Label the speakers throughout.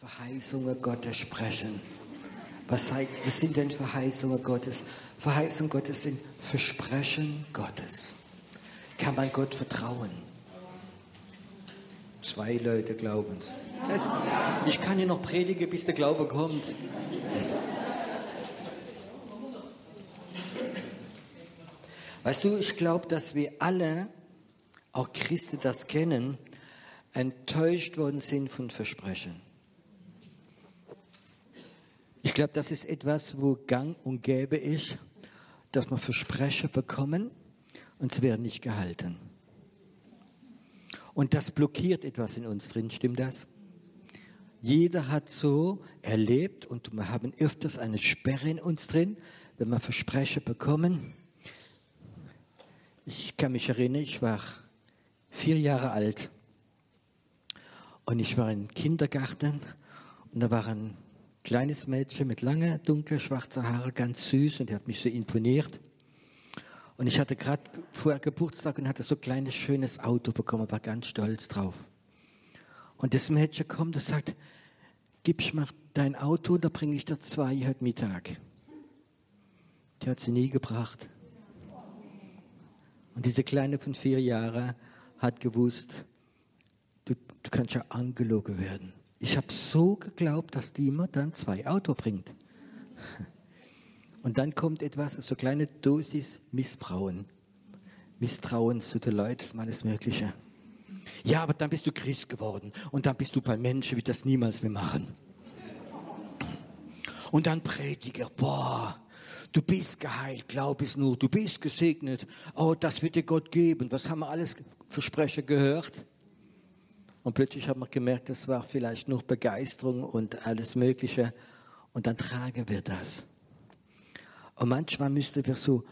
Speaker 1: Verheißungen Gottes sprechen. Was, was sind denn Verheißungen Gottes? Verheißungen Gottes sind Versprechen Gottes. Kann man Gott vertrauen? Zwei Leute glauben es. Ich kann hier noch predigen, bis der Glaube kommt. Weißt du, ich glaube, dass wir alle, auch Christen das kennen, enttäuscht worden sind von Versprechen. Ich glaube, das ist etwas, wo gang und gäbe ist, dass man Versprechen bekommen und sie werden nicht gehalten. Und das blockiert etwas in uns drin, stimmt das? Jeder hat so erlebt und wir haben öfters eine Sperre in uns drin, wenn wir Versprechen bekommen. Ich kann mich erinnern, ich war vier Jahre alt und ich war im Kindergarten und da war ein kleines Mädchen mit lange, dunkle, schwarze Haare, ganz süß und die hat mich so imponiert. Und ich hatte gerade vorher Geburtstag und hatte so ein kleines, schönes Auto bekommen, war ganz stolz drauf. Und das Mädchen kommt und sagt, gib ich mal dein Auto, da bringe ich dir zwei heute Mittag. Die hat sie nie gebracht. Und diese Kleine von vier Jahren hat gewusst, du, du kannst ja angelogen werden. Ich habe so geglaubt, dass die immer dann zwei Auto bringt. Und dann kommt etwas, so eine kleine Dosis Missbrauen. Misstrauen zu den Leuten, das ist alles Mögliche. Ja, aber dann bist du Christ geworden und dann bist du bei Menschen, wie das niemals mehr machen. Und dann Prediger, boah, du bist geheilt, glaub es nur, du bist gesegnet, oh, das wird dir Gott geben. Was haben wir alles Versprechen gehört? Und plötzlich haben wir gemerkt, das war vielleicht nur Begeisterung und alles Mögliche. Und dann tragen wir das. Und manchmal müssten wir so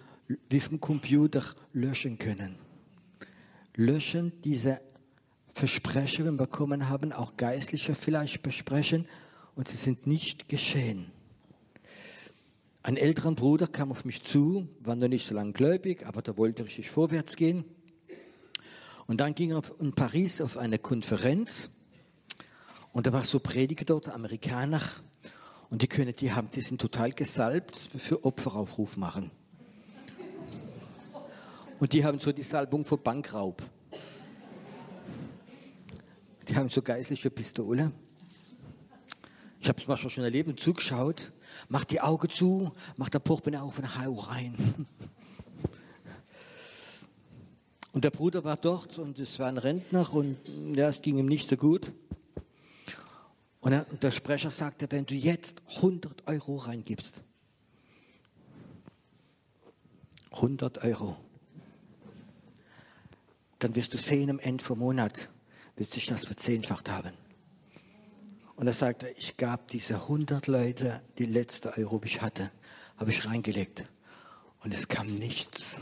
Speaker 1: wie vom Computer löschen können. Löschen diese Versprechen, wenn wir bekommen haben, auch geistliche vielleicht besprechen und sie sind nicht geschehen. Ein älterer Bruder kam auf mich zu, war noch nicht so lange gläubig, aber da wollte richtig vorwärts gehen. Und dann ging er in Paris auf eine Konferenz und da war so Prediger dort, Amerikaner, und die können, die haben, die sind total gesalbt für Opferaufruf machen. Und die haben so die Salbung für Bankraub. Die haben so geistliche Pistole. Ich habe es manchmal schon erlebt und zugeschaut. Macht die Augen zu, macht der Portemonnaie auf und hau rein. Und der Bruder war dort und es war ein Rentner und ja, es ging ihm nicht so gut. Und der Sprecher sagte, wenn du jetzt 100 Euro reingibst, 100 Euro, dann wirst du sehen am Ende vom Monat, wird sich das verzehnfacht haben. Und er sagte, ich gab diese 100 Leute die letzte Euro, die ich hatte, habe ich reingelegt. Und es kam nichts.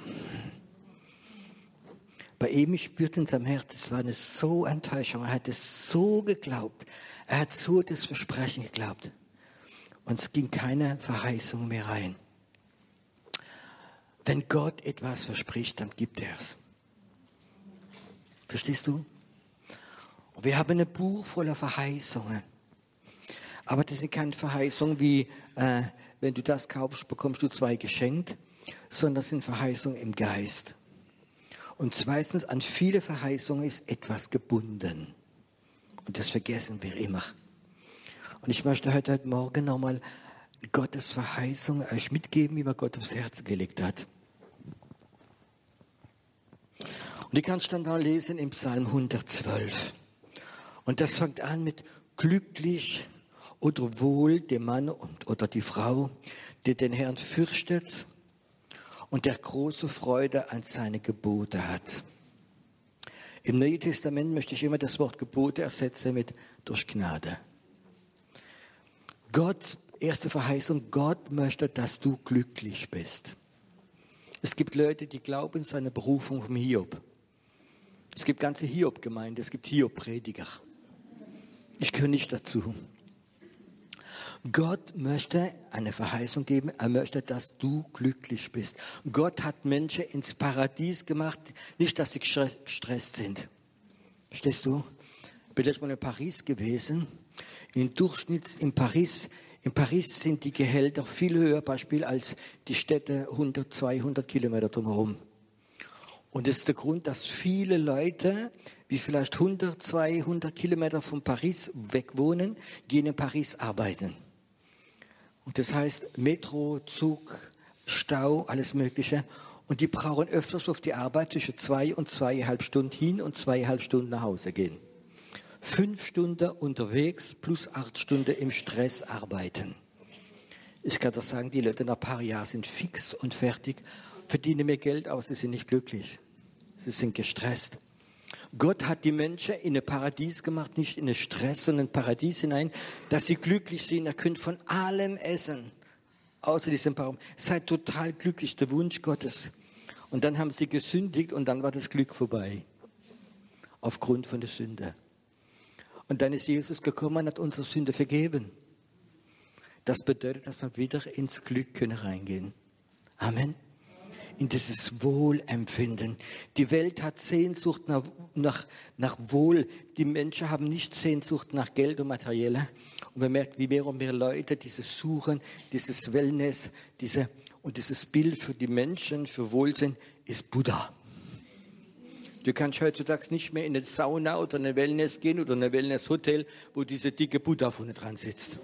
Speaker 1: Bei ihm, spürte in seinem Herz, es war eine so Enttäuschung. Er hat es so geglaubt. Er hat so das Versprechen geglaubt. Und es ging keine Verheißung mehr rein. Wenn Gott etwas verspricht, dann gibt er es. Verstehst du? Und wir haben ein Buch voller Verheißungen. Aber das sind keine Verheißungen wie, äh, wenn du das kaufst, bekommst du zwei geschenkt, sondern das sind Verheißungen im Geist. Und zweitens, an viele Verheißungen ist etwas gebunden. Und das vergessen wir immer. Und ich möchte heute, Morgen nochmal Gottes Verheißung euch mitgeben, wie man Gott aufs Herz gelegt hat. Und die kannst du dann da lesen im Psalm 112. Und das fängt an mit glücklich oder wohl dem Mann oder die Frau, der den Herrn fürchtet und der große Freude an seine Gebote hat. Im Neuen Testament möchte ich immer das Wort Gebote ersetzen mit durch Gnade. Gott, erste Verheißung, Gott möchte, dass du glücklich bist. Es gibt Leute, die glauben seine Berufung vom Hiob. Es gibt ganze Hiob-Gemeinde, es gibt Hiob-Prediger. Ich gehöre nicht dazu. Gott möchte eine Verheißung geben. Er möchte, dass du glücklich bist. Gott hat Menschen ins Paradies gemacht, nicht, dass sie gestresst sind. Verstehst du? Ich bin letztes Mal in Paris gewesen Im Durchschnitt in Paris, in Paris sind die Gehälter viel höher, Beispiel, als die Städte 100, 200 Kilometer drumherum. Und das ist der Grund, dass viele Leute, wie vielleicht 100, 200 Kilometer von Paris weg wohnen, gehen in Paris arbeiten. Und das heißt Metro, Zug, Stau, alles Mögliche. Und die brauchen öfters auf die Arbeit zwischen zwei und zweieinhalb Stunden hin und zweieinhalb Stunden nach Hause gehen. Fünf Stunden unterwegs plus acht Stunden im Stress arbeiten. Ich kann das sagen, die Leute nach ein paar Jahren sind fix und fertig, verdienen mehr Geld, aber sie sind nicht glücklich. Sie sind gestresst. Gott hat die Menschen in ein Paradies gemacht, nicht in ein Stress, sondern ein Paradies hinein, dass sie glücklich sind. Er könnt von allem essen, außer diesem Baum. Seid total glücklich, der Wunsch Gottes. Und dann haben sie gesündigt und dann war das Glück vorbei. Aufgrund von der Sünde. Und dann ist Jesus gekommen und hat unsere Sünde vergeben. Das bedeutet, dass wir wieder ins Glück können reingehen. Amen in dieses Wohlempfinden. Die Welt hat Sehnsucht nach, nach, nach Wohl. Die Menschen haben nicht Sehnsucht nach Geld und Materielle. Und man merkt, wie mehr und mehr Leute dieses Suchen, dieses Wellness, diese, und dieses Bild für die Menschen, für Wohlsinn, ist Buddha. Du kannst heutzutage nicht mehr in eine Sauna oder eine Wellness gehen oder ein Wellness-Hotel, wo diese dicke Buddha vorne dran sitzt.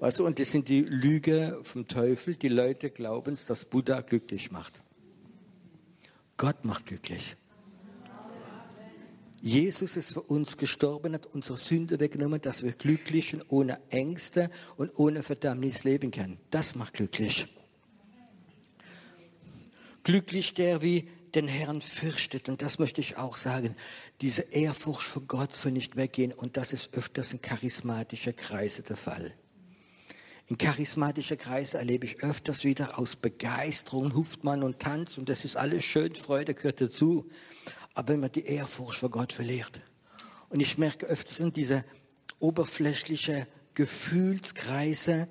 Speaker 1: Weißt du, und das sind die Lüge vom Teufel. Die Leute glauben, dass Buddha glücklich macht. Gott macht glücklich. Jesus ist für uns gestorben, hat unsere Sünde weggenommen, dass wir glücklich und ohne Ängste und ohne Verdammnis leben können. Das macht glücklich. Glücklich der, wie den Herrn fürchtet. Und das möchte ich auch sagen. Diese Ehrfurcht vor Gott soll nicht weggehen. Und das ist öfters in charismatischer Kreise der Fall. In charismatischer Kreise erlebe ich öfters wieder aus Begeisterung, huft man und tanzt und das ist alles schön, Freude gehört dazu. Aber wenn man die Ehrfurcht vor Gott verliert. Und ich merke öfters in diese oberflächliche Gefühlskreise,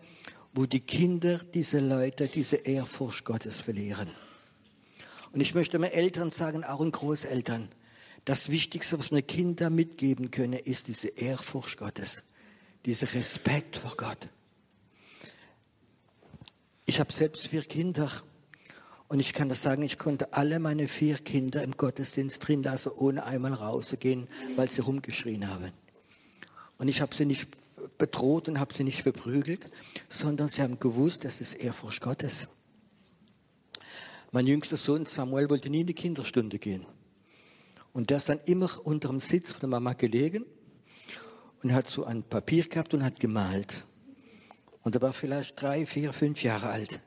Speaker 1: wo die Kinder, diese Leute, diese Ehrfurcht Gottes verlieren. Und ich möchte meinen Eltern sagen, auch den Großeltern, das Wichtigste, was wir Kinder mitgeben können, ist diese Ehrfurcht Gottes, dieser Respekt vor Gott. Ich habe selbst vier Kinder und ich kann das sagen, ich konnte alle meine vier Kinder im Gottesdienst drin lassen, ohne einmal rauszugehen, weil sie rumgeschrien haben. Und ich habe sie nicht bedroht und habe sie nicht verprügelt, sondern sie haben gewusst, das ist Ehrfurcht Gottes. Mein jüngster Sohn Samuel wollte nie in die Kinderstunde gehen. Und der ist dann immer unter dem Sitz von der Mama gelegen und hat so ein Papier gehabt und hat gemalt. Und er war vielleicht drei, vier, fünf Jahre alt.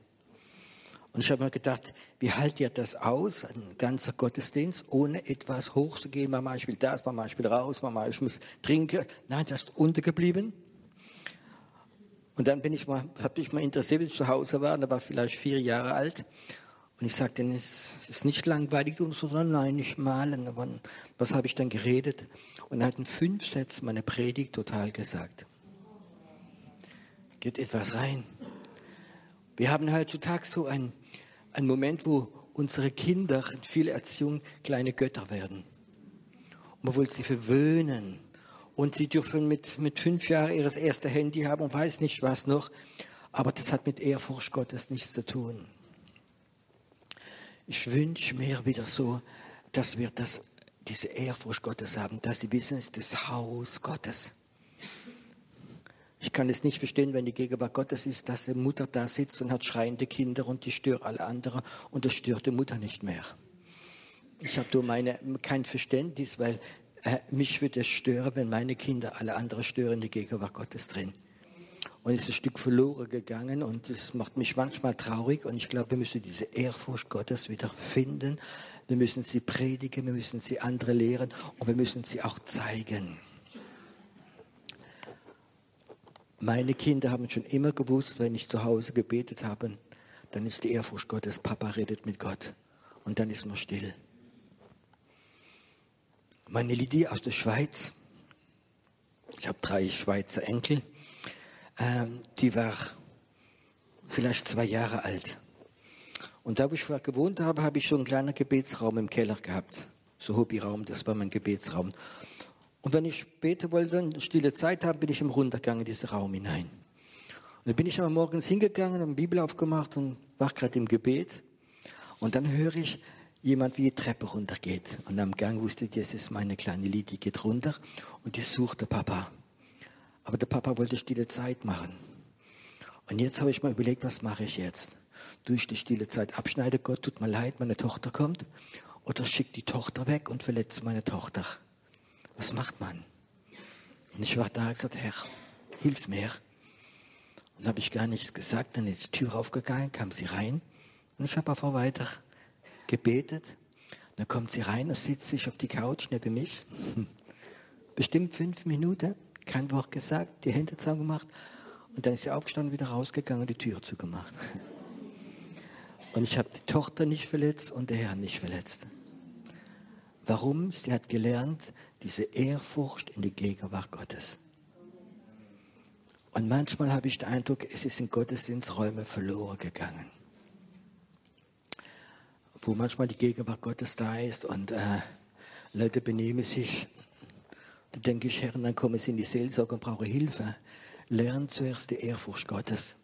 Speaker 1: Und ich habe mir gedacht, wie hält ihr das aus, ein ganzer Gottesdienst, ohne etwas hochzugehen? Mama, ich will das, Mama, ich will raus, Mama, ich muss trinken. Nein, das ist untergeblieben. Und dann bin ich mal, habe ich mal interessiert, wie ich zu Hause war, da war vielleicht vier Jahre alt. Und ich sagte, es ist nicht langweilig und so, nein, nicht malen. Aber was habe ich dann geredet? Und er hat in fünf Sätzen meine Predigt total gesagt geht etwas rein. Wir haben heutzutage so einen, einen Moment, wo unsere Kinder in vieler Erziehung kleine Götter werden. Und man will sie verwöhnen. Und sie dürfen mit, mit fünf Jahren ihres erste Handy haben und weiß nicht was noch. Aber das hat mit Ehrfurcht Gottes nichts zu tun. Ich wünsche mir wieder so, dass wir das, diese Ehrfurcht Gottes haben, dass sie wissen, es ist das Haus Gottes. Ich kann es nicht verstehen, wenn die Gegenwart Gottes ist, dass die Mutter da sitzt und hat schreiende Kinder und die stört alle anderen und das stört die Mutter nicht mehr. Ich habe nur meine, kein Verständnis, weil äh, mich würde es stören, wenn meine Kinder alle anderen stören, die Gegenwart Gottes drin. Und es ist ein Stück verloren gegangen und es macht mich manchmal traurig und ich glaube, wir müssen diese Ehrfurcht Gottes wieder finden. Wir müssen sie predigen, wir müssen sie andere lehren und wir müssen sie auch zeigen. Meine Kinder haben schon immer gewusst, wenn ich zu Hause gebetet habe, dann ist die Ehrfurcht Gottes, Papa redet mit Gott. Und dann ist man still. Meine Lydie aus der Schweiz, ich habe drei Schweizer Enkel, ähm, die war vielleicht zwei Jahre alt. Und da, wo ich gewohnt habe, habe ich so einen kleinen Gebetsraum im Keller gehabt. So Hobbyraum, das war mein Gebetsraum. Und wenn ich später wollte, eine stille Zeit haben, bin ich im Runtergang in diesen Raum hinein. Und dann bin ich am morgens hingegangen, habe Bibel aufgemacht und war gerade im Gebet. Und dann höre ich jemand, wie die Treppe runtergeht. Und am Gang wusste ich, das ist meine kleine Lied, die geht runter und die sucht der Papa. Aber der Papa wollte stille Zeit machen. Und jetzt habe ich mal überlegt, was mache ich jetzt? Durch die stille Zeit abschneide, Gott tut mir leid, meine Tochter kommt. Oder schickt die Tochter weg und verletzt meine Tochter. Was macht man? Und ich war da und gesagt, Herr, hilf mir. Und habe ich gar nichts gesagt. Dann ist die Tür aufgegangen, kam sie rein. Und ich habe einfach weiter gebetet. Dann kommt sie rein und sitzt sich auf die Couch neben mich. Bestimmt fünf Minuten, kein Wort gesagt, die Hände zusammen gemacht. Und dann ist sie aufgestanden, wieder rausgegangen und die Tür zugemacht. Und ich habe die Tochter nicht verletzt und der Herr nicht verletzt. Warum? Sie hat gelernt, diese Ehrfurcht in die Gegenwart Gottes. Und manchmal habe ich den Eindruck, es ist in Gottesdiensträume verloren gegangen. Wo manchmal die Gegenwart Gottes da ist und äh, Leute benehmen sich. Da denke ich, Herr, dann kommen sie in die Seelsorge und brauchen Hilfe. Lern zuerst die Ehrfurcht Gottes.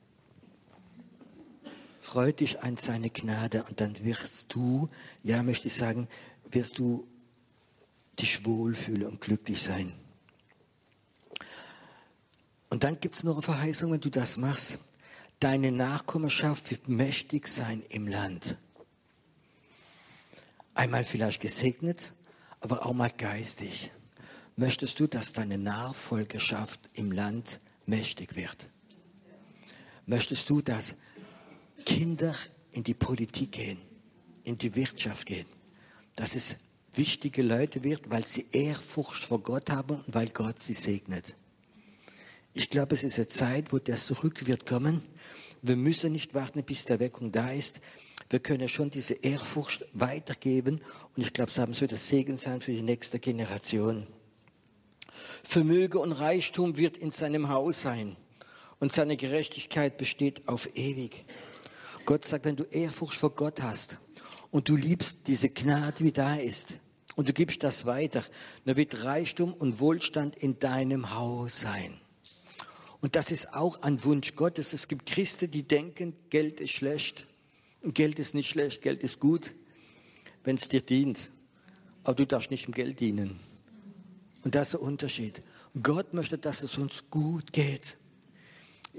Speaker 1: Freu dich an seine Gnade und dann wirst du, ja, möchte ich sagen, wirst du dich wohlfühlen und glücklich sein. Und dann gibt es noch eine Verheißung, wenn du das machst. Deine Nachkommenschaft wird mächtig sein im Land. Einmal vielleicht gesegnet, aber auch mal geistig. Möchtest du, dass deine Nachfolgerschaft im Land mächtig wird? Möchtest du, dass Kinder in die Politik gehen, in die Wirtschaft gehen, dass es wichtige Leute wird, weil sie Ehrfurcht vor Gott haben und weil Gott sie segnet. Ich glaube, es ist eine Zeit, wo der zurück wird kommen. Wir müssen nicht warten, bis der Weckung da ist. Wir können schon diese Ehrfurcht weitergeben und ich glaube, es wird ein Segen sein für die nächste Generation. Vermögen und Reichtum wird in seinem Haus sein und seine Gerechtigkeit besteht auf ewig. Gott sagt, wenn du Ehrfurcht vor Gott hast und du liebst diese Gnade, wie da ist, und du gibst das weiter, dann wird Reichtum und Wohlstand in deinem Haus sein. Und das ist auch ein Wunsch Gottes. Es gibt Christen, die denken, Geld ist schlecht. Und Geld ist nicht schlecht, Geld ist gut, wenn es dir dient. Aber du darfst nicht im Geld dienen. Und das ist der Unterschied. Gott möchte, dass es uns gut geht.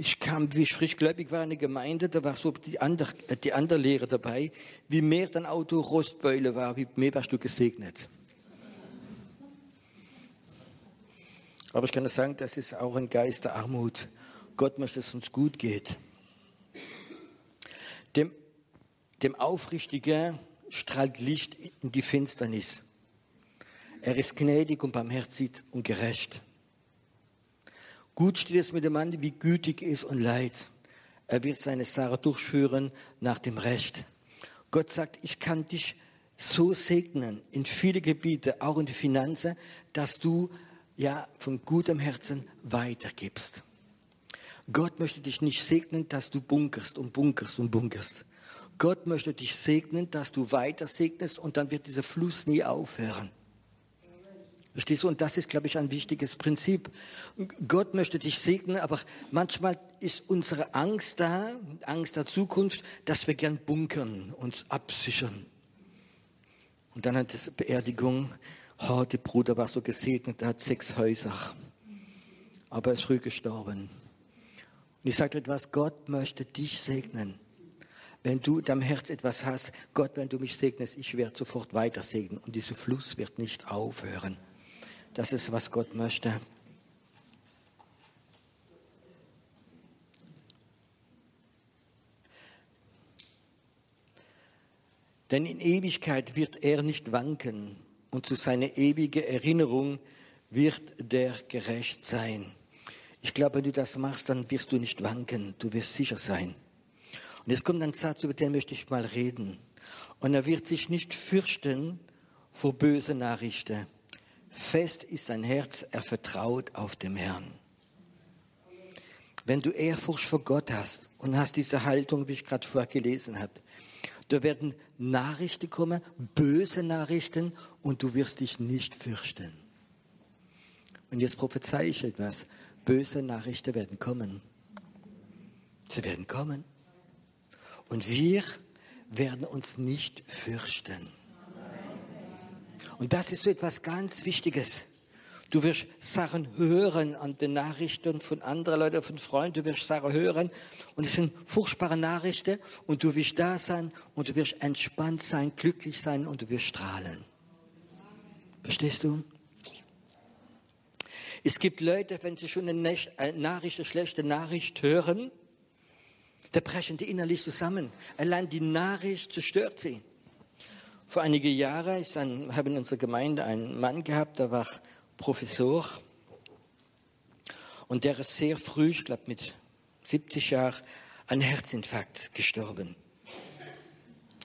Speaker 1: Ich kam, wie ich frisch gläubig war, in eine Gemeinde, da war so die andere, die andere Lehre dabei. Wie mehr dein Auto Rostbeule war, wie mehr warst du gesegnet. Aber ich kann das sagen, das ist auch ein Geist der Armut. Gott möchte, dass es uns gut geht. Dem, dem Aufrichtigen strahlt Licht in die Finsternis. Er ist gnädig und barmherzig und gerecht. Gut steht es mit dem Mann, wie gütig ist und leid. Er wird seine Sache durchführen nach dem Recht. Gott sagt, ich kann dich so segnen in viele Gebiete, auch in die Finanzen, dass du ja von gutem Herzen weitergibst. Gott möchte dich nicht segnen, dass du bunkerst und bunkerst und bunkerst. Gott möchte dich segnen, dass du weiter segnest und dann wird dieser Fluss nie aufhören. Verstehst du? Und das ist, glaube ich, ein wichtiges Prinzip. Gott möchte dich segnen, aber manchmal ist unsere Angst da, Angst der Zukunft, dass wir gern bunkern, uns absichern. Und dann hat es Beerdigung oh, der Bruder war so gesegnet, der hat sechs Häuser, aber er ist früh gestorben. Und ich sage etwas, Gott möchte dich segnen. Wenn du in deinem Herz etwas hast, Gott, wenn du mich segnest, ich werde sofort weiter segnen und dieser Fluss wird nicht aufhören. Das ist, was Gott möchte. Denn in Ewigkeit wird er nicht wanken und zu seiner ewigen Erinnerung wird der gerecht sein. Ich glaube, wenn du das machst, dann wirst du nicht wanken, du wirst sicher sein. Und jetzt kommt ein Satz, über den möchte ich mal reden. Und er wird sich nicht fürchten vor böse Nachrichten. Fest ist sein Herz, er vertraut auf dem Herrn. Wenn du Ehrfurcht vor Gott hast und hast diese Haltung, wie ich gerade vorher gelesen habe, da werden Nachrichten kommen, böse Nachrichten, und du wirst dich nicht fürchten. Und jetzt prophezei ich etwas. Böse Nachrichten werden kommen. Sie werden kommen. Und wir werden uns nicht fürchten. Und das ist so etwas ganz Wichtiges. Du wirst Sachen hören an den Nachrichten von anderen Leuten, von Freunden. Du wirst Sachen hören und es sind furchtbare Nachrichten und du wirst da sein und du wirst entspannt sein, glücklich sein und du wirst strahlen. Verstehst du? Es gibt Leute, wenn sie schon eine Nachricht, eine schlechte Nachricht hören, da brechen die innerlich zusammen. Allein die Nachricht zerstört sie. Vor einigen Jahren ich habe in unserer Gemeinde einen Mann gehabt, der war Professor. Und der ist sehr früh, ich glaube mit 70 Jahren, an Herzinfarkt gestorben.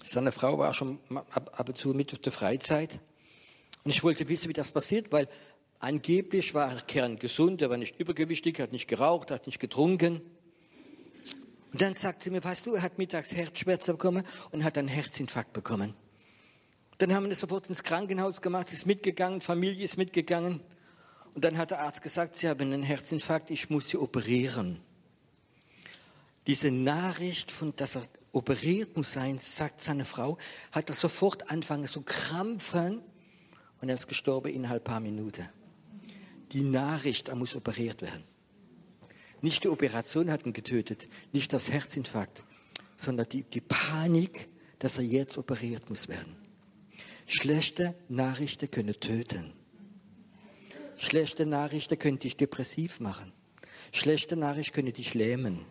Speaker 1: Seine Frau war schon ab, ab und zu mit auf der Freizeit. Und ich wollte wissen, wie das passiert, weil angeblich war er kerngesund, er war nicht übergewichtig, hat nicht geraucht, hat nicht getrunken. Und dann sagte sie mir, weißt du, er hat mittags Herzschmerzen bekommen und hat einen Herzinfarkt bekommen. Dann haben wir das sofort ins Krankenhaus gemacht, ist mitgegangen, Familie ist mitgegangen. Und dann hat der Arzt gesagt, Sie haben einen Herzinfarkt, ich muss Sie operieren. Diese Nachricht, von, dass er operiert muss sein, sagt seine Frau, hat er sofort angefangen zu krampfen und er ist gestorben innerhalb ein paar Minuten. Die Nachricht, er muss operiert werden. Nicht die Operation hat ihn getötet, nicht das Herzinfarkt, sondern die, die Panik, dass er jetzt operiert muss werden. Schlechte Nachrichten können töten. Schlechte Nachrichten können dich depressiv machen. Schlechte Nachrichten können dich lähmen.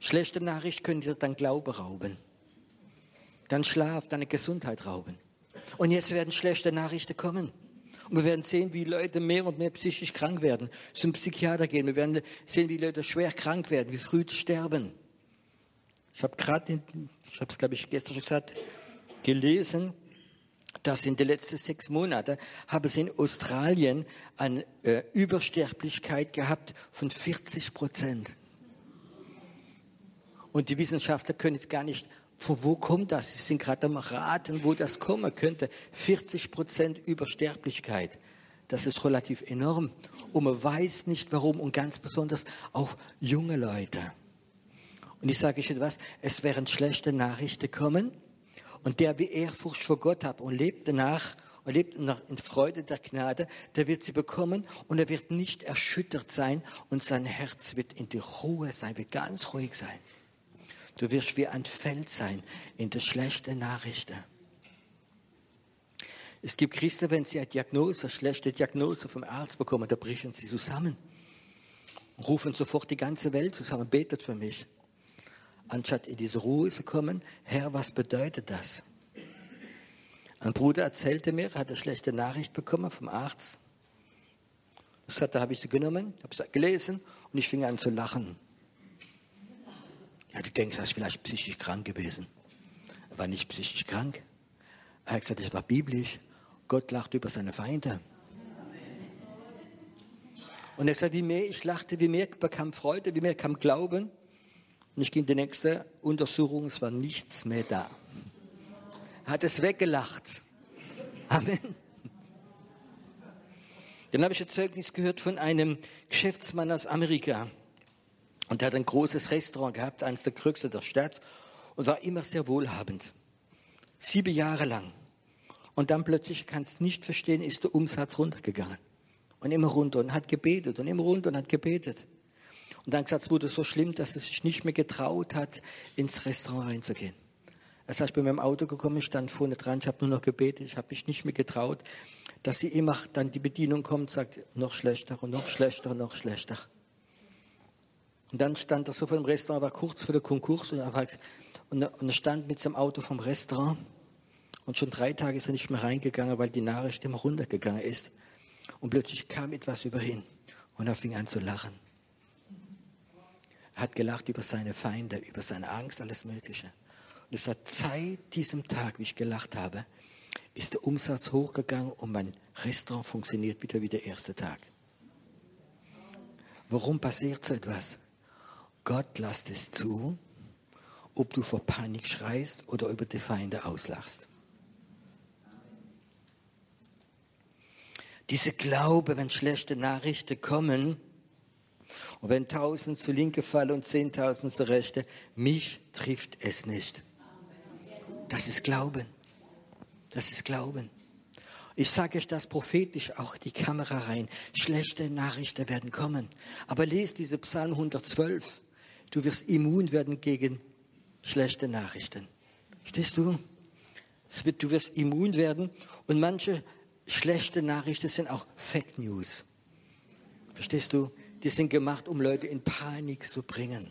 Speaker 1: Schlechte Nachrichten können dir dein Glaube rauben. Dein Schlaf, deine Gesundheit rauben. Und jetzt werden schlechte Nachrichten kommen. Und wir werden sehen, wie Leute mehr und mehr psychisch krank werden, zum Psychiater gehen. Wir werden sehen, wie Leute schwer krank werden, wie früh sterben. Ich habe gerade, ich habe es glaube ich gestern schon gesagt, gelesen, dass in den letzten sechs Monaten haben sie in Australien eine äh, Übersterblichkeit gehabt von 40 Prozent. Und die Wissenschaftler können gar nicht, von wo kommt das? Sie sind gerade am Raten, wo das kommen könnte. 40 Prozent Übersterblichkeit. Das ist relativ enorm. Und man weiß nicht warum und ganz besonders auch junge Leute. Und ich sage euch etwas, es werden schlechte Nachrichten kommen und der wie Ehrfurcht vor Gott hat und lebt danach und lebt in Freude der Gnade, der wird sie bekommen und er wird nicht erschüttert sein und sein Herz wird in die Ruhe sein, wird ganz ruhig sein. Du wirst wie ein Feld sein in der schlechten Nachrichten. Es gibt Christen, wenn sie eine Diagnose, eine schlechte Diagnose vom Arzt bekommen, da brechen sie zusammen, rufen sofort die ganze Welt zusammen, betet für mich anstatt in diese Ruhe zu kommen, Herr, was bedeutet das? Ein Bruder erzählte mir, er hat eine schlechte Nachricht bekommen vom Arzt. Das da habe ich sie genommen, habe sie gelesen und ich fing an zu lachen. Ja, du denkst, er ist vielleicht psychisch krank gewesen. Er war nicht psychisch krank. Er hat gesagt, es war biblisch. Gott lacht über seine Feinde. Und er sagt, wie mehr ich lachte, wie mehr bekam Freude, wie mehr kam Glauben. Und ich ging in die nächste Untersuchung, es war nichts mehr da. Er hat es weggelacht. Amen. Dann habe ich ein Zeugnis gehört von einem Geschäftsmann aus Amerika. Und der hat ein großes Restaurant gehabt, eines der größten der Stadt, und war immer sehr wohlhabend. Sieben Jahre lang. Und dann plötzlich, kannst du nicht verstehen, ist der Umsatz runtergegangen. Und immer runter und hat gebetet und immer runter und hat gebetet. Und dann gesagt, es wurde so schlimm, dass er sich nicht mehr getraut hat, ins Restaurant reinzugehen. Das heißt, ich bin mit dem Auto gekommen, ich stand vorne dran, ich habe nur noch gebetet, ich habe mich nicht mehr getraut, dass sie immer dann die Bedienung kommt sagt, noch schlechter und noch schlechter und noch schlechter. Und dann stand er so vor dem Restaurant, war kurz vor der Konkurs und er, und er stand mit seinem Auto vom Restaurant und schon drei Tage ist er nicht mehr reingegangen, weil die Nachricht immer runtergegangen ist. Und plötzlich kam etwas über ihn und er fing an zu lachen. Hat gelacht über seine Feinde, über seine Angst, alles Mögliche. Und es hat seit diesem Tag, wie ich gelacht habe, ist der Umsatz hochgegangen und mein Restaurant funktioniert wieder wie der erste Tag. Warum passiert so etwas? Gott lässt es zu, ob du vor Panik schreist oder über die Feinde auslachst. Diese Glaube, wenn schlechte Nachrichten kommen und wenn tausend zu linke fallen und zehntausend zu rechte, mich trifft es nicht. Das ist Glauben. Das ist Glauben. Ich sage euch das prophetisch auch die Kamera rein. Schlechte Nachrichten werden kommen. Aber lest diese Psalm 112. Du wirst immun werden gegen schlechte Nachrichten. Stehst du? Wird, du wirst immun werden und manche schlechte Nachrichten sind auch Fake News. Verstehst du? Die sind gemacht, um Leute in Panik zu bringen.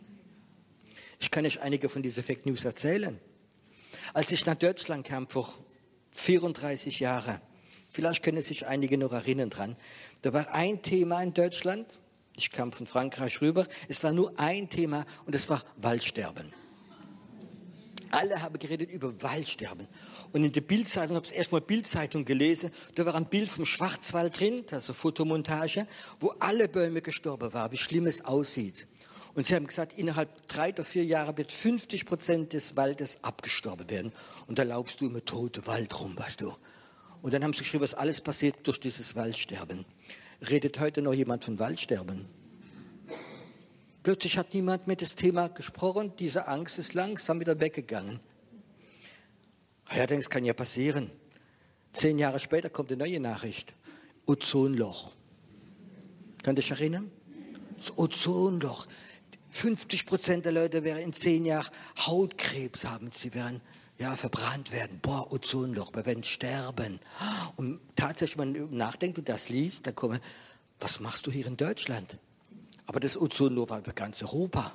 Speaker 1: Ich kann euch einige von diesen Fake News erzählen. Als ich nach Deutschland kam vor 34 Jahren, vielleicht können sich einige noch erinnern dran, da war ein Thema in Deutschland, ich kam von Frankreich rüber, es war nur ein Thema und es war Waldsterben. Alle haben geredet über Waldsterben. Und in der Bildzeitung, habe ich erstmal Bildzeitung gelesen, da war ein Bild vom Schwarzwald drin, also Fotomontage, wo alle Bäume gestorben waren, wie schlimm es aussieht. Und sie haben gesagt, innerhalb drei oder vier Jahre wird 50 Prozent des Waldes abgestorben werden. Und da laufst du im toten Wald rum, weißt du. Und dann haben sie geschrieben, was alles passiert durch dieses Waldsterben. Redet heute noch jemand von Waldsterben? Plötzlich hat niemand mehr das Thema gesprochen. Diese Angst ist langsam wieder weggegangen. Ja, das kann ja passieren. Zehn Jahre später kommt eine neue Nachricht. Ozonloch. Könnt ihr euch erinnern? Das Ozonloch. 50 Prozent der Leute werden in zehn Jahren Hautkrebs haben. Sie werden ja, verbrannt werden. Boah, Ozonloch, wir werden sterben. Und tatsächlich, wenn man nachdenkt und das liest, dann kommen, was machst du hier in Deutschland? Aber das Ozonloch war über ganz Europa.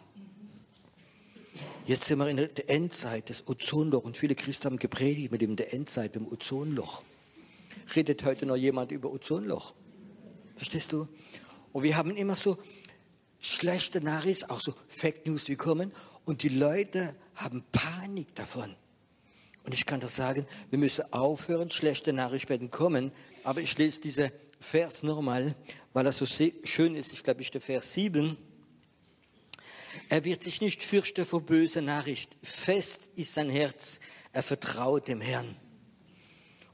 Speaker 1: Jetzt sind wir in der Endzeit, das Ozonloch. Und viele Christen haben gepredigt mit dem der Endzeit, dem Ozonloch. Redet heute noch jemand über Ozonloch? Verstehst du? Und wir haben immer so schlechte Nachrichten, auch so Fake News, die kommen. Und die Leute haben Panik davon. Und ich kann doch sagen, wir müssen aufhören, schlechte Nachrichten werden kommen. Aber ich lese diese Vers nochmal, weil er so schön ist. Ich glaube, ich der Vers 7. Er wird sich nicht fürchten vor böser Nachricht. Fest ist sein Herz. Er vertraut dem Herrn.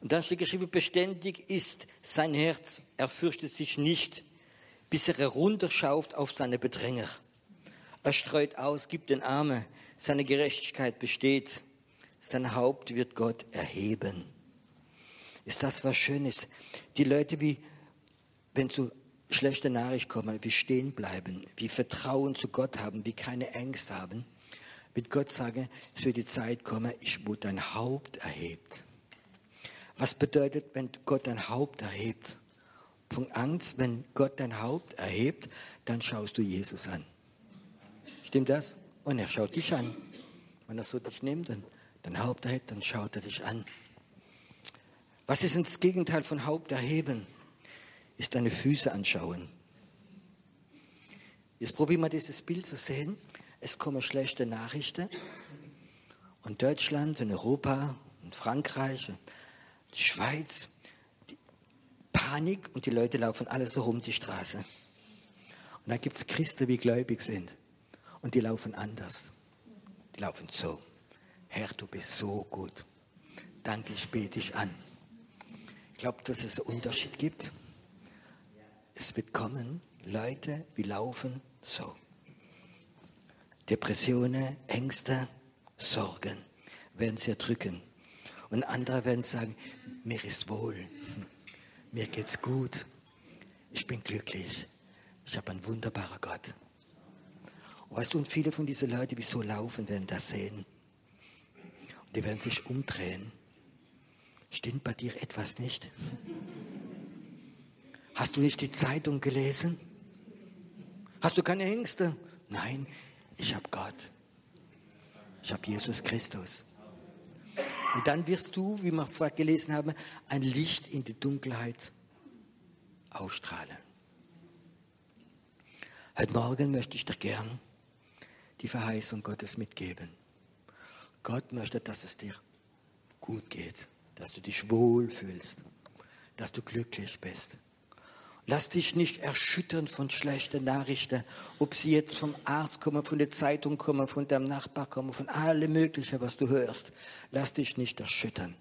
Speaker 1: Und dann steht geschrieben, beständig ist sein Herz. Er fürchtet sich nicht, bis er herunterschauft auf seine Bedränger. Er streut aus, gibt den Arme. Seine Gerechtigkeit besteht. Sein Haupt wird Gott erheben. Ist das was Schönes? Die Leute, wie, wenn so schlechte Nachricht kommen, wie stehen bleiben, wie Vertrauen zu Gott haben, wie keine Ängste haben, mit Gott sagen, es wird die Zeit kommen, ich, wo dein Haupt erhebt. Was bedeutet, wenn Gott dein Haupt erhebt? Punkt Angst, wenn Gott dein Haupt erhebt, dann schaust du Jesus an. Stimmt das? Und er schaut dich an. Wenn er so dich nimmt, dann dein Haupt erhebt, dann schaut er dich an. Was ist das Gegenteil von Haupt erheben? Ist deine Füße anschauen. Jetzt probieren wir dieses Bild zu sehen. Es kommen schlechte Nachrichten. Und Deutschland und Europa und Frankreich und die Schweiz, die Panik und die Leute laufen alle so rum die Straße. Und dann gibt es Christen, die gläubig sind. Und die laufen anders. Die laufen so. Herr, du bist so gut. Danke, ich bete dich an. Ich glaube, dass es einen Unterschied gibt. Es wird kommen, Leute, wir laufen so. Depressionen, Ängste, Sorgen werden sie erdrücken. Und andere werden sagen, mir ist wohl, mir geht's gut, ich bin glücklich, ich habe einen wunderbaren Gott. Und weißt du, und viele von diesen Leuten, die so laufen, werden das sehen. Die werden sich umdrehen. Stimmt bei dir etwas nicht? Hast du nicht die Zeitung gelesen? Hast du keine Ängste? Nein, ich habe Gott. Ich habe Jesus Christus. Und dann wirst du, wie wir vorher gelesen haben, ein Licht in die Dunkelheit ausstrahlen. Heute Morgen möchte ich dir gern die Verheißung Gottes mitgeben. Gott möchte, dass es dir gut geht, dass du dich wohl fühlst, dass du glücklich bist. Lass dich nicht erschüttern von schlechten Nachrichten, ob sie jetzt vom Arzt kommen, von der Zeitung kommen, von deinem Nachbar kommen, von allem Möglichen, was du hörst. Lass dich nicht erschüttern.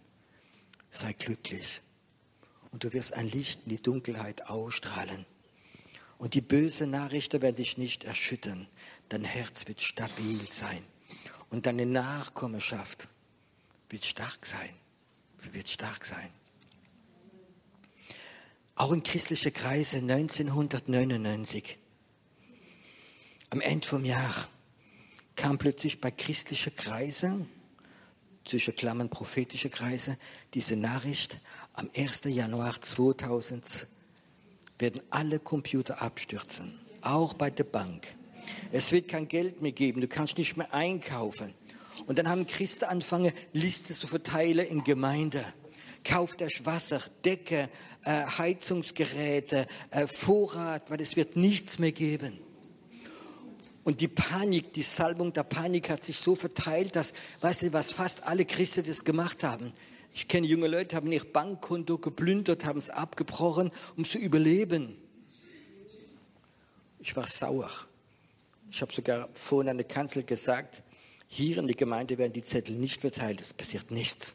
Speaker 1: Sei glücklich und du wirst ein Licht in die Dunkelheit ausstrahlen. Und die bösen Nachrichten werden dich nicht erschüttern. Dein Herz wird stabil sein. Und deine Nachkommenschaft wird stark sein. Wird stark sein. Auch in christliche Kreise 1999, am Ende vom Jahr, kam plötzlich bei christlichen Kreisen, zwischen Klammern prophetische Kreise, diese Nachricht, am 1. Januar 2000 werden alle Computer abstürzen, auch bei der Bank. Es wird kein Geld mehr geben, du kannst nicht mehr einkaufen. Und dann haben Christen angefangen, Listen zu verteilen in Gemeinde. Kauft euch Wasser, Decke, äh, Heizungsgeräte, äh, Vorrat, weil es wird nichts mehr geben. Und die Panik, die Salbung der Panik hat sich so verteilt, dass, weißt du, was fast alle Christen das gemacht haben. Ich kenne junge Leute, haben ihr Bankkonto geplündert, haben es abgebrochen, um zu überleben. Ich war sauer. Ich habe sogar vorhin an der Kanzel gesagt, hier in der Gemeinde werden die Zettel nicht verteilt, es passiert nichts.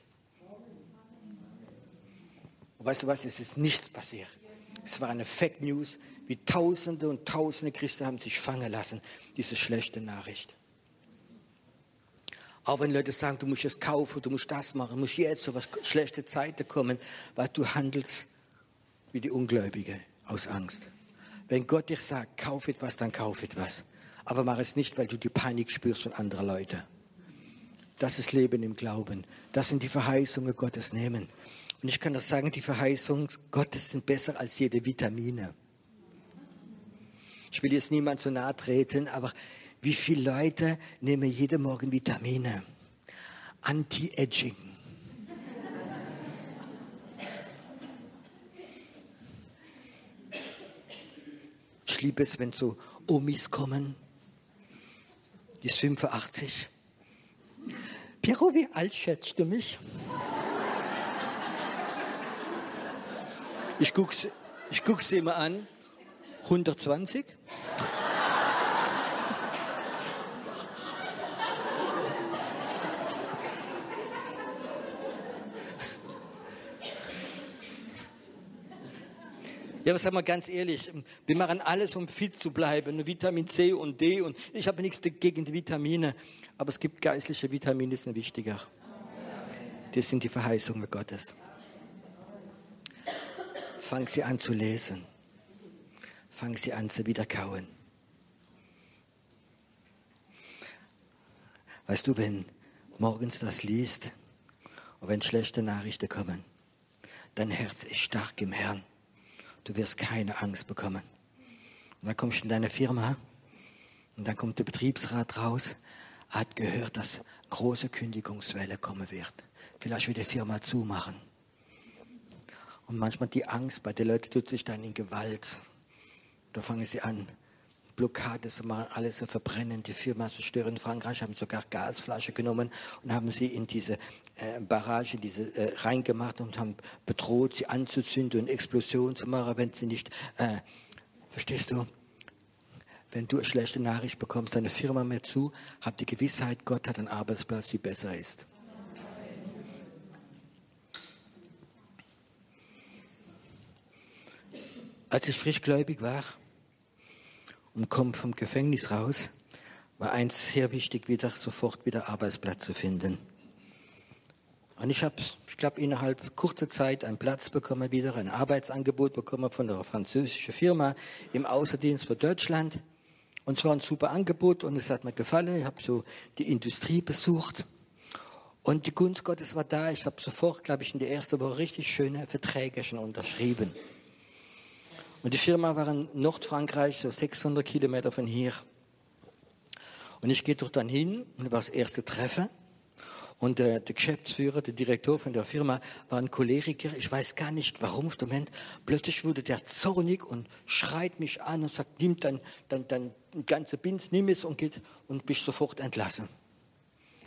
Speaker 1: Und weißt du was, es ist nichts passiert. Es war eine Fake News, wie Tausende und Tausende Christen haben sich fangen lassen, diese schlechte Nachricht. Auch wenn Leute sagen, du musst es kaufen, du musst das machen, du musst jetzt so was schlechte Zeiten kommen, weil du handelst wie die Ungläubige aus Angst. Wenn Gott dir sagt, kauf etwas, dann kauf etwas. Aber mach es nicht, weil du die Panik spürst von anderen Leuten. Das ist Leben im Glauben. Das sind die Verheißungen Gottes nehmen. Und ich kann das sagen, die Verheißungen Gottes sind besser als jede Vitamine. Ich will jetzt niemand zu nahe treten, aber wie viele Leute nehmen jeden Morgen Vitamine? Anti-Aging. Ich liebe es, wenn so Omis kommen. Die ist 85. Piero, wie alt schätzt du mich? Ich gucke ich guck sie immer an. 120? Ja, aber sagen wir ganz ehrlich, wir machen alles, um fit zu bleiben. Vitamin C und D und ich habe nichts gegen die Vitamine, aber es gibt geistliche Vitamine, die sind wichtiger. Das sind die Verheißungen Gottes. Fang sie an zu lesen fangen sie an zu wiederkauen. Weißt du, wenn morgens das liest und wenn schlechte Nachrichten kommen, dein Herz ist stark im Herrn. Du wirst keine Angst bekommen. Und dann kommst du in deine Firma und dann kommt der Betriebsrat raus, hat gehört, dass große Kündigungswelle kommen wird. Vielleicht wird die Firma zumachen. Und manchmal die Angst bei den Leuten tut sich dann in Gewalt. Da fangen sie an, Blockade zu machen, alles zu verbrennen, die Firma zu stören. In Frankreich haben sogar Gasflasche genommen und haben sie in diese äh, Barrage diese, äh, reingemacht und haben bedroht, sie anzuzünden und Explosionen zu machen, wenn sie nicht, äh, verstehst du? Wenn du eine schlechte Nachricht bekommst, deine Firma mehr zu, hab die Gewissheit, Gott hat einen Arbeitsplatz, die besser ist. Als ich frischgläubig war, und komme vom Gefängnis raus, war eins sehr wichtig, wieder sofort wieder Arbeitsplatz zu finden. Und ich habe, ich glaube, innerhalb kurzer Zeit einen Platz bekommen, wieder ein Arbeitsangebot bekommen von einer französischen Firma im Außendienst für Deutschland. Und es war ein super Angebot und es hat mir gefallen. Ich habe so die Industrie besucht. Und die Gunst Gottes war da. Ich habe sofort, glaube ich, in der ersten Woche richtig schöne Verträge schon unterschrieben. Und die Firma war in Nordfrankreich, so 600 Kilometer von hier. Und ich gehe dort dann hin, und das war das erste Treffen. Und der, der, Geschäftsführer, der Direktor von der Firma war ein Choleriker. Ich weiß gar nicht, warum auf Moment. Plötzlich wurde der zornig und schreit mich an und sagt, nimm dein, dein, dein ganze Bins, nimm es und geht und bist sofort entlassen.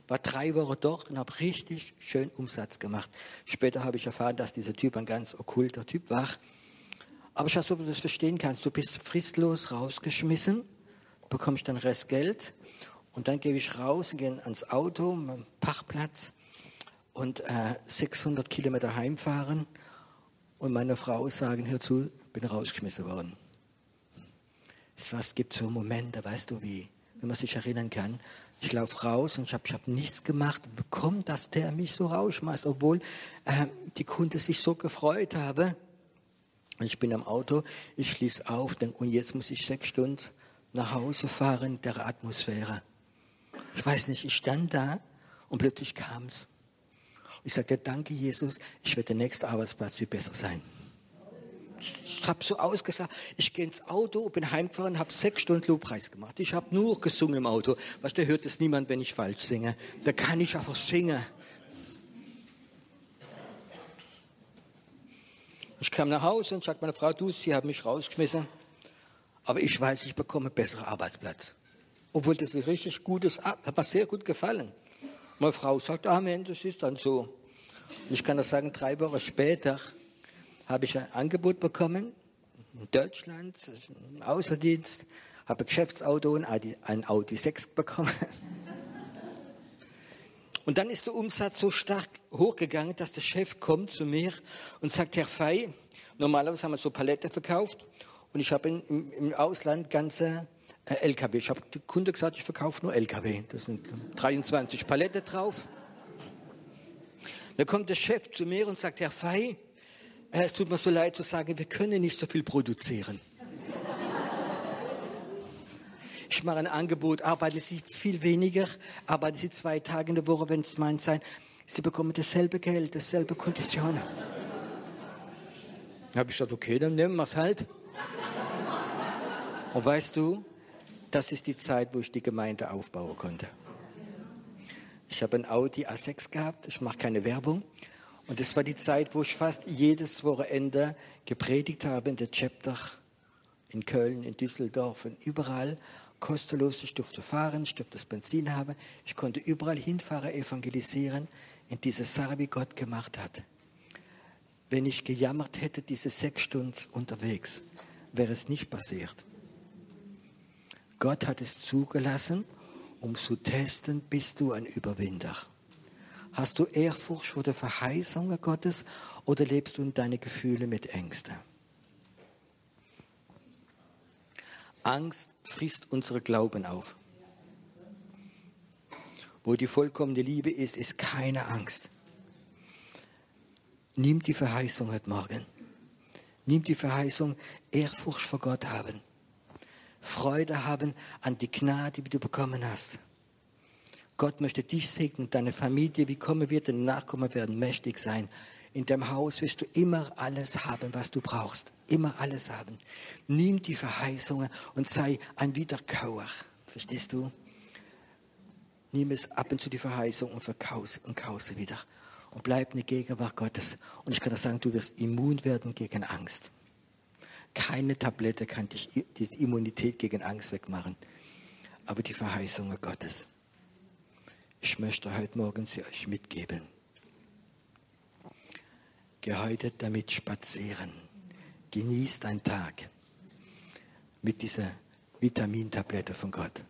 Speaker 1: War drei Wochen dort und habe richtig schön Umsatz gemacht. Später habe ich erfahren, dass dieser Typ ein ganz okkulter Typ war. Aber ich nicht, ob du das verstehen kannst. Du bist fristlos rausgeschmissen, bekommst dann Rest Geld und dann gehe ich raus, gehe ans Auto, am Parkplatz und äh, 600 Kilometer heimfahren und meine Frau sagen, hör zu, bin rausgeschmissen worden. Es gibt so Momente, weißt du, wie, wenn man sich erinnern kann, ich laufe raus und ich habe hab nichts gemacht. Wie kommt, dass der mich so rausschmeißt, obwohl äh, die Kunde sich so gefreut habe. Und ich bin am Auto, ich schließe auf, denke, und jetzt muss ich sechs Stunden nach Hause fahren der Atmosphäre. Ich weiß nicht, ich stand da und plötzlich kam es. Ich sagte, danke Jesus, ich werde der nächste Arbeitsplatz viel besser sein. Ich habe so ausgesagt, ich gehe ins Auto, bin heimgefahren, habe sechs Stunden Lobpreis gemacht. Ich habe nur gesungen im Auto. Was, da hört es niemand, wenn ich falsch singe. Da kann ich einfach singen. Ich kam nach Hause und sagte meiner Frau, du, sie haben mich rausgeschmissen, aber ich weiß, ich bekomme einen besseren Arbeitsplatz. Obwohl das ein richtig gutes, hat mir sehr gut gefallen. Meine Frau sagt, Amen, das ist dann so. Und ich kann das sagen, drei Wochen später habe ich ein Angebot bekommen in Deutschland, im Außerdienst, habe ein Geschäftsauto und ein Audi 6 bekommen. Und dann ist der Umsatz so stark hochgegangen, dass der Chef kommt zu mir und sagt, Herr Fey, normalerweise haben wir so Palette verkauft und ich habe im, im Ausland ganze äh, LKW. Ich habe dem Kunde gesagt, ich verkaufe nur LKW. Da sind 23 Palette drauf. Dann kommt der Chef zu mir und sagt, Herr Fey, äh, es tut mir so leid zu sagen, wir können nicht so viel produzieren. Ich mache ein Angebot, arbeite Sie viel weniger, arbeite Sie zwei Tage in der Woche, wenn es meint sein. Sie bekommen dasselbe Geld, dasselbe Kondition. habe ich gesagt, okay, dann nehmen wir es halt. Und weißt du, das ist die Zeit, wo ich die Gemeinde aufbauen konnte. Ich habe ein Audi A6 gehabt, ich mache keine Werbung. Und das war die Zeit, wo ich fast jedes Wochenende gepredigt habe in der Chapter in Köln, in Düsseldorf und überall kostenlos. Ich durfte fahren, ich durfte das Benzin haben. Ich konnte überall hinfahren, evangelisieren in diese Sache, wie Gott gemacht hat. Wenn ich gejammert hätte, diese sechs Stunden unterwegs, wäre es nicht passiert. Gott hat es zugelassen, um zu testen, bist du ein Überwinder. Hast du Ehrfurcht vor der Verheißung Gottes oder lebst du in deine Gefühle mit Ängsten? Angst frisst unsere Glauben auf. Wo die vollkommene Liebe ist, ist keine Angst. Nimm die Verheißung heute Morgen. Nimm die Verheißung, Ehrfurcht vor Gott haben. Freude haben an die Gnade, die du bekommen hast. Gott möchte dich segnen, deine Familie, wie kommen wir, deine Nachkommen werden mächtig sein. In deinem Haus wirst du immer alles haben, was du brauchst. Immer alles haben. Nimm die Verheißungen und sei ein Wiederkauer. Verstehst du? Nimm es ab und zu die Verheißung und verkauf und kauf sie wieder. Und bleib in der Gegenwart Gottes. Und ich kann dir sagen, du wirst immun werden gegen Angst. Keine Tablette kann dich diese Immunität gegen Angst wegmachen. Aber die Verheißungen Gottes. Ich möchte heute Morgen sie euch mitgeben. Geh heute damit spazieren. Genießt einen Tag mit dieser Vitamintablette von Gott.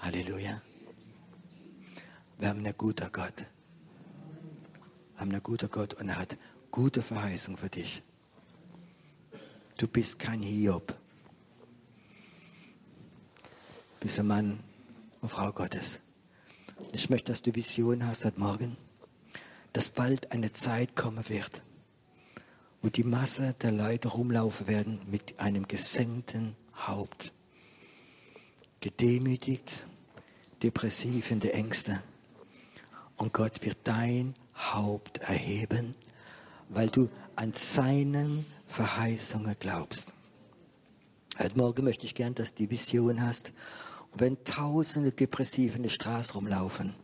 Speaker 1: Halleluja. Wir haben einen guten Gott. Wir haben einen guten Gott und er hat gute Verheißung für dich. Du bist kein Hiob. Du bist ein Mann und Frau Gottes. Ich möchte, dass du Vision hast heute Morgen, dass bald eine Zeit kommen wird, wo die Masse der Leute rumlaufen werden mit einem gesenkten Haupt. Gedemütigt, depressiv in der Ängste. Und Gott wird dein Haupt erheben, weil du an seinen Verheißungen glaubst. Heute Morgen möchte ich gern, dass du die Vision hast. Und wenn tausende Depressive in der Straße rumlaufen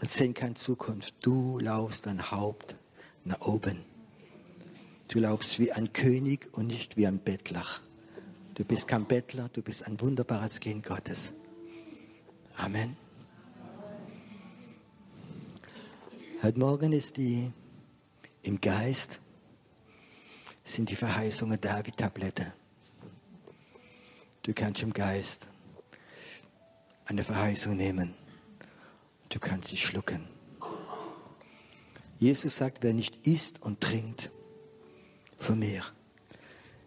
Speaker 1: und sehen keine Zukunft, du laufst dein Haupt nach oben. Du laufst wie ein König und nicht wie ein Bettler. Du bist kein Bettler, du bist ein wunderbares Kind Gottes. Amen. Heute Morgen ist die im Geist sind die Verheißungen da wie Tablette. Du kannst im Geist eine Verheißung nehmen. Du kannst sie schlucken. Jesus sagt, wer nicht isst und trinkt von mir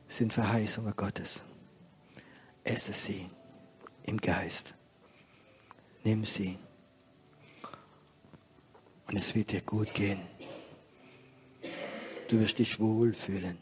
Speaker 1: sind Verheißungen Gottes. Esse sie im Geist. Nimm sie. Und es wird dir gut gehen. Du wirst dich wohlfühlen.